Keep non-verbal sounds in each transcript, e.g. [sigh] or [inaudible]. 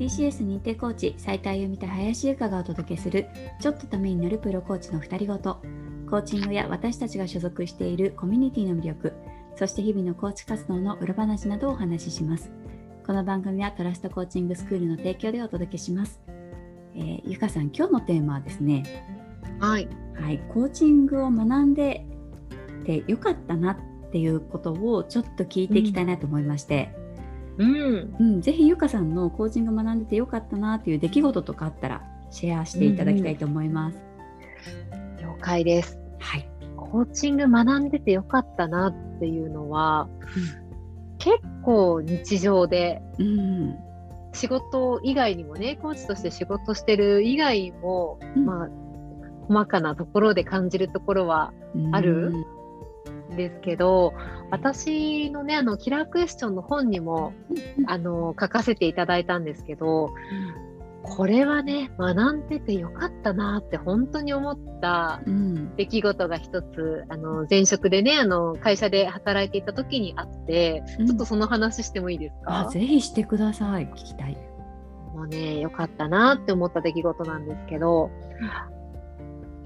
TCS 認定コーチ斉田由美と林由香がお届けするちょっとためになるプロコーチの2人ごと。コーチングや私たちが所属しているコミュニティの魅力そして日々のコーチ活動の裏話などをお話しします。この番組はトラストコーチングスクールの提供でお届けします、えー、ゆかさん今日のテーマはですねはい。はい、コーチングを学んでてよかったなっていうことをちょっと聞いていきたいなと思いまして、うん。うんぜひゆかさんのコーチング学んでてよかったなっていう出来事とかあったらシェアしていただきたいと思います。了解です。はい、コーチング学んでてよかったなっていうのは、結構日常で、うん仕事以外にもね、コーチとして仕事してる以外も、うんまあ、細かなところで感じるところはうんあるですけど、私のね、あの、キラークエスチョンの本にも、あの、書かせていただいたんですけど、これはね、学んでてよかったなって本当に思ったうん。出来事が一つ、あの、前職でね、あの、会社で働いていた時にあって、うん。ちょっとその話してもいいですか、あぜひしてください。聞きたい。もうね、よかったなって思った出来事なんですけど、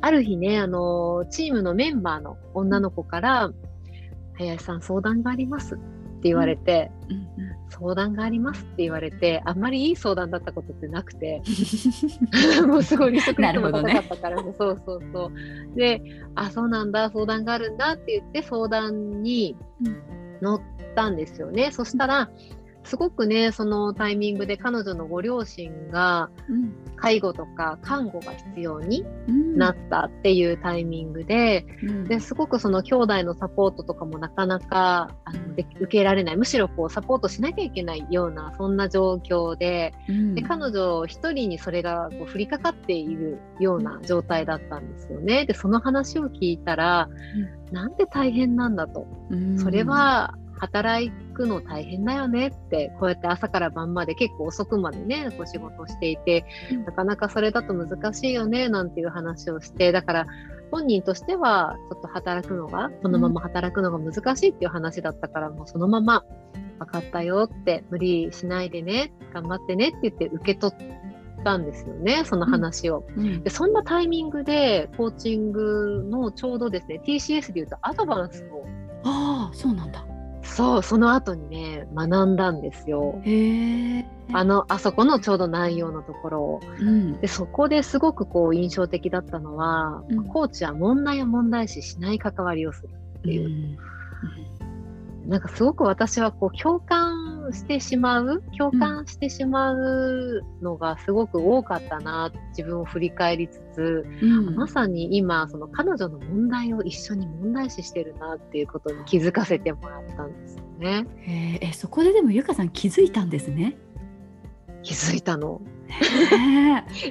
ある日ね、あの、チームのメンバーの女の子から、林さん相談がありますって言われて、うん相談がありますって言われて、あんまりいい相談だったことってなくて、[laughs] もうすごいリスク率も高かったからね、そうそうそう。で、あ、そうなんだ、相談があるんだって言って相談に乗ったんですよね。そしたら、すごくね、そのタイミングで彼女のご両親がうん介護とか看護が必要にうん。なったっていうタイミングで、うん。ですごくその兄弟のサポートとかもなかなかあので受けられない、むしろこうサポートしなきゃいけないような、そんな状況で、うん。で彼女一人にそれがこう降りかかっているような状態だったんですよね。で、その話を聞いたら、なんで大変なんだと。うん。それは働くの大変だよねって、こうやって朝から晩まで結構遅くまでね、こう仕事をしていて、うんなかなかそれだと難しいよね、なんていう話をして、だから本人としてはちょっと働くのが、このまま働くのが難しいっていう話だったから、もうそのまま分かったよって、無理しないでね、頑張ってねって言って受け取ったんですよね、その話を。うんでそんなタイミングでコーチングのちょうどですね、TCS でいうとアドバンスをああそうなんだ。そう、その後にね、学んだんですよ。へえ。あの、あそこのちょうど内容のところを。うんで、そこですごくこう印象的だったのは、うんコーチは問題を問題視しない関わりをするっていう。うんなんかすごく私はこう共感してしまう、共感してしまうのがすごく多かったな、自分を振り返りつつ、うんまさに今、その彼女の問題を一緒に問題視してるなっていうことに気づかせてもらったんですよね。えそこででもゆかさん気づいたんですね？気づいたの。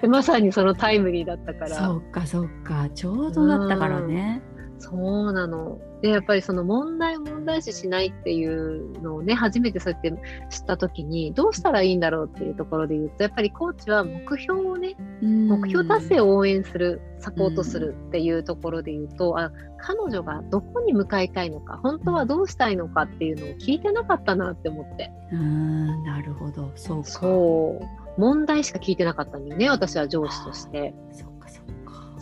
[laughs] まさにそのタイムリーだったから。そうかそうかちょうどだったからね。そうなの。で、やっぱりその問題を問題視しないっていうのをね、初めてそうやって知ったときに、どうしたらいいんだろうっていうところで言うと、やっぱりコーチは目標をね、目目標達成を応援する、サポートするっていうところで言うと、あ彼女がどこに向かいたいのか、本当はどうしたいのかっていうのを聞いてなかったなって思って。うんなるほどそうかそう。問題しか聞いてなかったんだよね、私は上司として。そ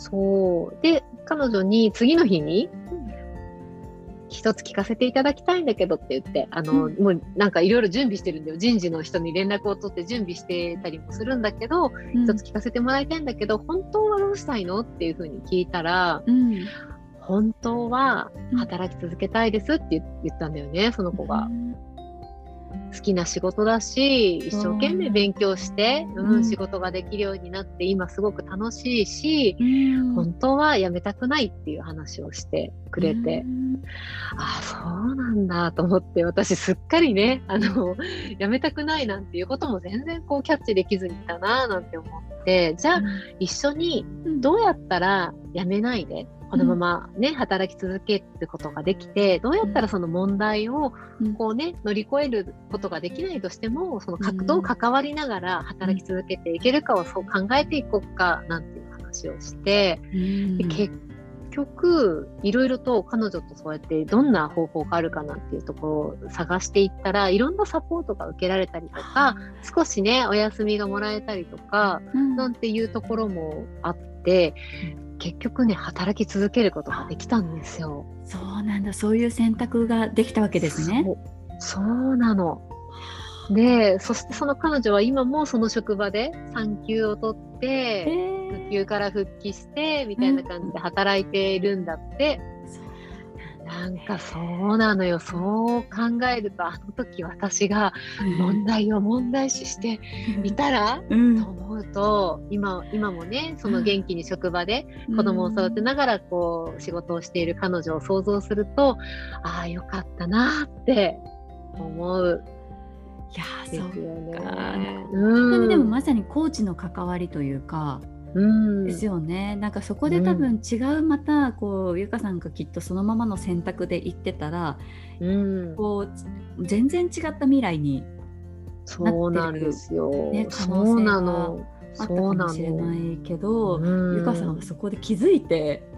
そう。で、彼女に次の日に、一つ聞かせていただきたいんだけどって言って、あの、うんもうなんかいろいろ準備してるんだよ。人事の人に連絡を取って準備してたりもするんだけど、うん一つ聞かせてもらいたいんだけど、本当はどうしたいの？っていうふうに聞いたら、うん本当はうん働き続けたいですって言言ったんだよね、その子が。うん好きな仕事だし、一生懸命勉強して、うんうん、仕事ができるようになって、今すごく楽しいし、うん。本当は辞めたくないっていう話をしてくれて、うん。ああ、そうなんだと思って、私すっかりね、あの、[laughs] 辞めたくないなんていうことも全然こうキャッチできずにいたななんて思って、じゃあ一緒にどうやったら辞めないで、このままね、働き続けることができて、どうやったらその問題をうん。こうね、乗り越えることができないとしても、そのうんどう関わりながら働き続けていけるかをそう考えていこうかなんていう話をして、うん。で結局いろいろと彼女とそうやってどんな方法があるかなっていうところを探していったらいろんなサポートが受けられたりとか少しねお休みがもらえたりとか、うん、なんていうところもあって結局ね働き続けることができたんですよ。そうなんだそういう選択ができたわけですね。そうなのでそしてその彼女は今もその職場で産休を取って、復旧から復帰してみたいな感じで働いているんだって。なんかそうなのよ。そう考えるとあの時私が問題を問題視してみたら、うん、と思うと今今もねその元気に職場で子供を育てながらこう仕事をしている彼女を想像するとああよかったなって思う。いやそうか、うん、でもまさにコーチの関わりというか、うん、ですよね。なんかそこで多分違うまたこうゆかさんがきっとそのままの選択で言ってたら、うん、こう全然違った未来にそうなんですよ、ね、可能性があったかもしれないけど、ゆかさんはそこで気づいて。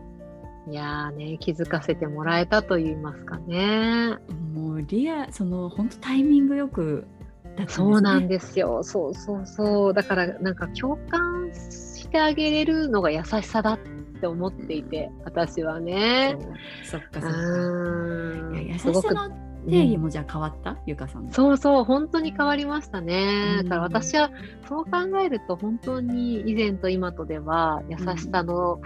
いやね気づかせてもらえたと言いますかね。もうリアその本当タイミングよくね、そうなんですよ。そうそうそう。だからなんか共感してあげれるのが優しさだって思っていて私はね。そっかそっか。優しさの定義もじゃあ変わった、うん、ゆかさんそうそう本当に変わりましたね、だから私はそう考えると本当に以前と今とでは優しさの、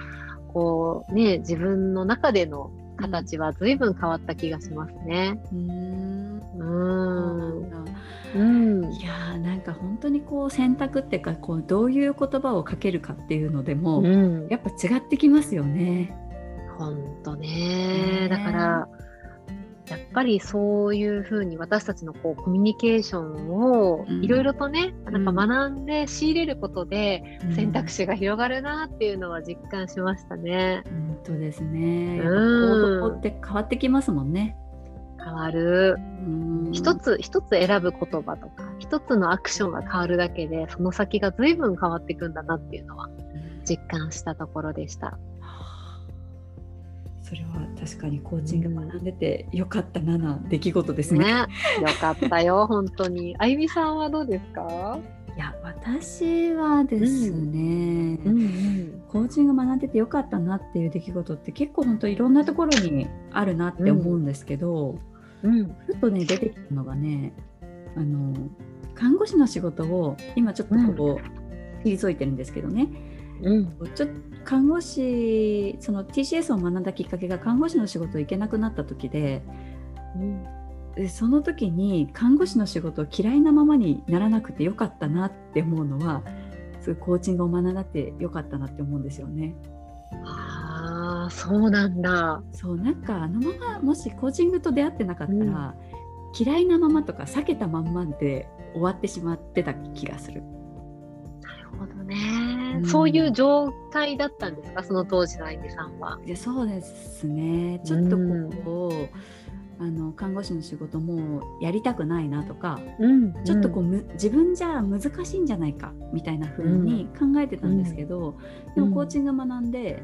こうね自分の中での形は随分変わった気がしますね。うん。うんうん、いやなんか本当にこう選択っていうかこうどういう言葉をかけるかっていうのでも、うん、やっぱ違ってきますよね。本当ね、だからやっぱりそういうふうに私たちのこうコミュニケーションをいろいろとね、うん、なんか学んで仕入れることで選択肢が広がるなっていうのは実感しましたね。本当ですね。行動って変わってきますもんね。変わる。一つ一つ選ぶ言葉とか一つのアクションが変わるだけでその先が随分変わっていくんだなっていうのは実感したところでした。それは確かにコーチング学んでてよかったなな出来事ですね。ねよかったよ本当に。あゆみさんはどうですか？いや私はですね、うんうんうん、コーチング学んでてよかったなっていう出来事って結構本当いろんなところにあるなって思うんですけど、うん、ふとね出てきたのがねあの看護師の仕事を今ちょっとこう、退いてるんですけどね、うん、ちょ看護師その TCS を学んだきっかけが看護師の仕事行けなくなった時で、うん、でその時に看護師の仕事を嫌いなままにならなくてよかったなって思うのはすごいコーチングを学んだってよかったなって思うんですよね。ああそうなんだ。そうなんかあのままもしコーチングと出会ってなかったら、うん、嫌いなままとか避けたまんまで終わってしまってた気がする。なるほどね、うん、そういう状態だったんですか？その当時の相手さんは。いやそうですね。ちょっとこう、うん。あの看護師の仕事もやりたくないなとか、うん、ちょっとこう自分じゃ難しいんじゃないかみたいな風に考えてたんですけど、うん、でもコーチング学んで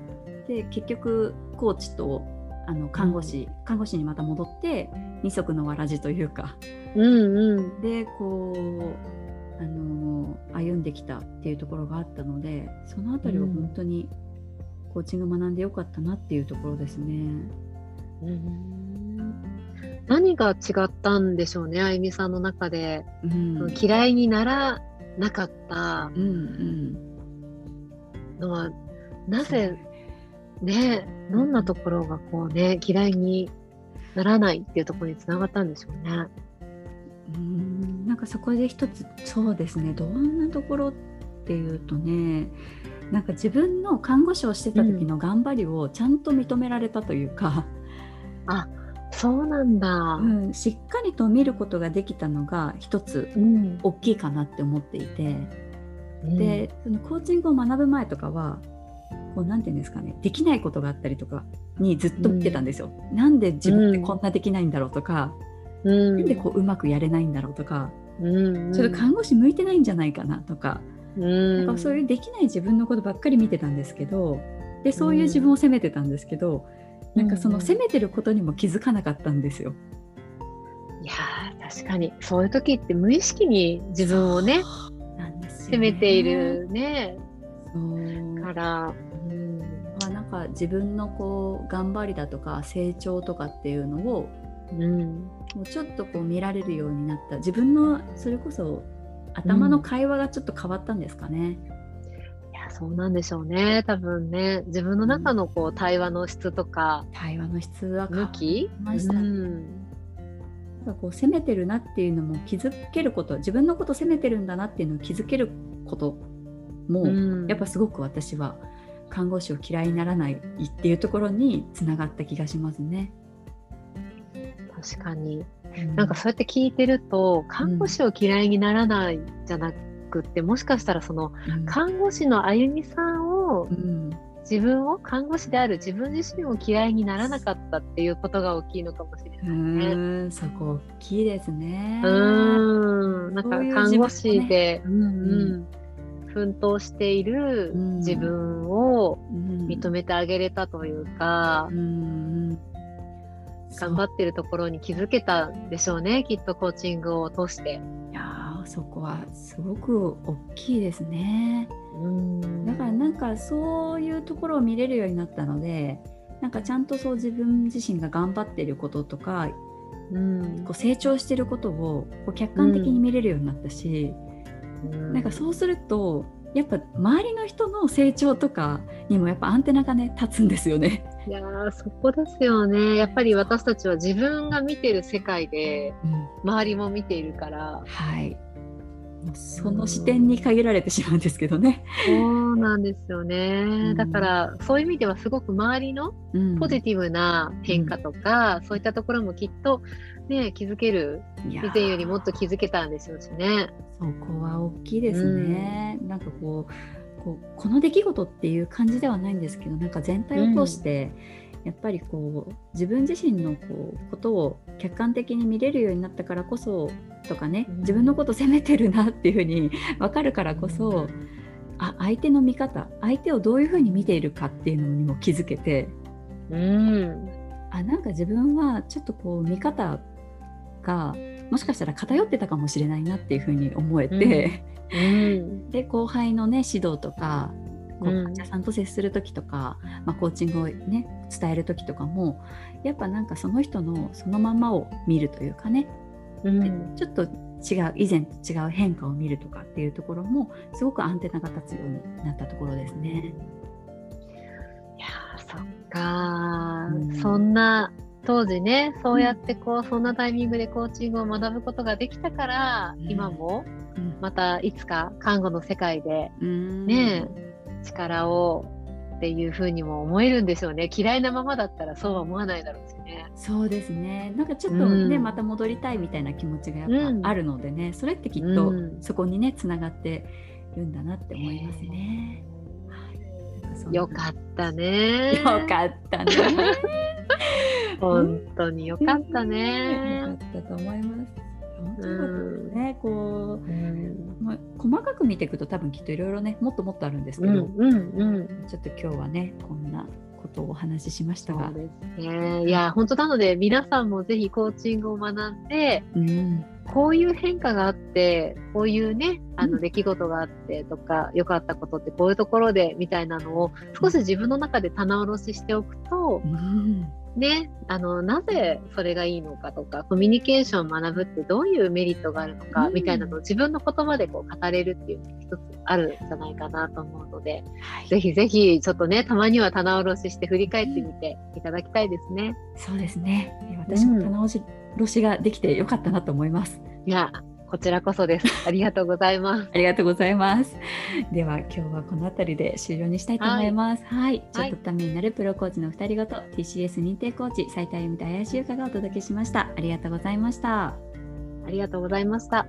で結局コーチとあの看護師、看護師にまた戻って二足のわらじというか、うんうん、でこうあの歩んできたっていうところがあったのでその辺りは本当にコーチング学んでよかったなっていうところですね。うん。何が違ったんでしょうねあゆみさんの中で、うん、嫌いにならなかった。のは、なぜねどんなところがこうね嫌いにならないっていうところにつながったんでしょうね。うんなんかそこで一つそうですね。どんなところっていうとねなんか自分の看護師をしてた時の頑張りをちゃんと認められたというか、うん、あそうなんだ、うん、しっかりと見ることができたのが一つ大きいかなって思っていて、うん、でそのコーチングを学ぶ前とかはこうなんていうんですかねできないことがあったりとかにずっと見てたんですよ。うん、なんで自分ってこんなできないんだろうとか、うん、なんでこううまくやれないんだろうとか、うん、ちょっと看護師向いてないんじゃないかなとか,、なんかそういうできない自分のことばっかり見てたんですけどでそういう自分を責めてたんですけど、うん、なんかその責めてることにも気づかなかったんですよ。いや確かに。そういう時って無意識に自分をね責めているね。から、か自分のこう頑張りだとか成長とかっていうのを、うん、もうちょっとこう見られるようになった。自分のそれこそ頭の会話がちょっと変わったんですかね。うんそうなんでしょうね。多分ね。自分の中のこう対話の質とか、対話の質は向きました、ね、うんこう責めてるなっていうのも気づけること。自分のこと責めてるんだなっていうのを気づけることも、うん、やっぱすごく私は看護師を嫌いにならないっていうところにつながった気がしますね。確かに、うん、なんかそうやって聞いてると看護師を嫌いにならないじゃなくってもしかしたらその看護師のあゆみさんを、自分を看護師である自分自身を嫌いにならなかったっていうことが大きいのかもしれないね。そこ大きいですね。うん。なんか看護師で、うん。うん奮闘している自分を認めてあげれたというか、うん、頑張ってるところに気づけたんでしょうねきっとコーチングを通して。いやそこはすごく大きいですね。うん。だからなんかそういうところを見れるようになったのでなんかちゃんとそう自分自身が頑張ってることとか、うん、こう成長してることをこう客観的に見れるようになったし、うん、なんかそうするとやっぱ周りの人の成長とかにもやっぱアンテナがね立つんですよね。いやそこですよね。やっぱり私たちは自分が見てる世界で周りも見ているから、はいその視点に限られてしまうんですけどね。そうなんですよね、うん、だからそういう意味ではすごく周りのポジティブな変化とか、うん、そういったところもきっと、ね、気づける以前よりもっと気づけたんでしょうしね。そこは大きいですね、うん、なんかこうこうこの出来事っていう感じではないんですけどなんか全体を通して、やっぱりこう自分自身のこうことを客観的に見れるようになったからこそとかね、自分のこと責めてるなっていうふうに [laughs] 分かるからこそ、あ相手の見方相手をどういうふうに見ているかっていうのにも気づけて、うん、あなんか自分はちょっとこう見方がもしかしたら偏ってたかもしれないなっていうふうに思えて、うん、で後輩のね指導とかこう患者さんと接する時とか、まあ、コーチングをね伝える時とかもやっぱなんかその人のそのままを見るというかね、うん、ちょっと違う以前と違う変化を見るとかっていうところもすごくアンテナが立つようになったところですね。いやそっか、うん、そんな当時ねそうやってこう、うん、そんなタイミングでコーチングを学ぶことができたから、今もまたいつか看護の世界でね、力をっていうふうにも思えるんでしょうね。嫌いなままだったらそうは思わないだろうしね。そうですね。なんかちょっとね、うん、また戻りたいみたいな気持ちがやっぱあるのでね、うん、それってきっとそこにねつながってるんだなって思いますね、え。ー、よかったね。よかったね。[laughs] 本当によかったね、[laughs] よかったと思います本当ね、こう、うん。まあ、細かく見ていくと多分きっといろいろねもっともっとあるんですけど、うんうんうん、ちょっと今日はねこんなことをお話ししましたが。そうですね、いや本当なので皆さんもぜひコーチングを学んで、うん、こういう変化があってこういうねあの出来事があってとか良、うん、かったことってこういうところでみたいなのを少し自分の中で棚卸ししておくと、うんね、あのなぜそれがいいのかとかコミュニケーションを学ぶってどういうメリットがあるのかみたいなのを自分の言葉でこう語れるっていうのが一つあるんじゃないかなと思うので、はい、ぜひぜひちょっとねたまには棚卸しして振り返ってみていただきたいですね。そうですね私も棚卸しができてよかったなと思います。うん、いやこちらこそです。ありがとうございます。ありがとうございます。では今日はこの辺りで終了にしたいと思います。はい、はい、ちょっとためになるプロコーチの二人ごと、はい、TCS 認定コーチ斉田由美と林優香がお届けしました。ありがとうございました。ありがとうございました。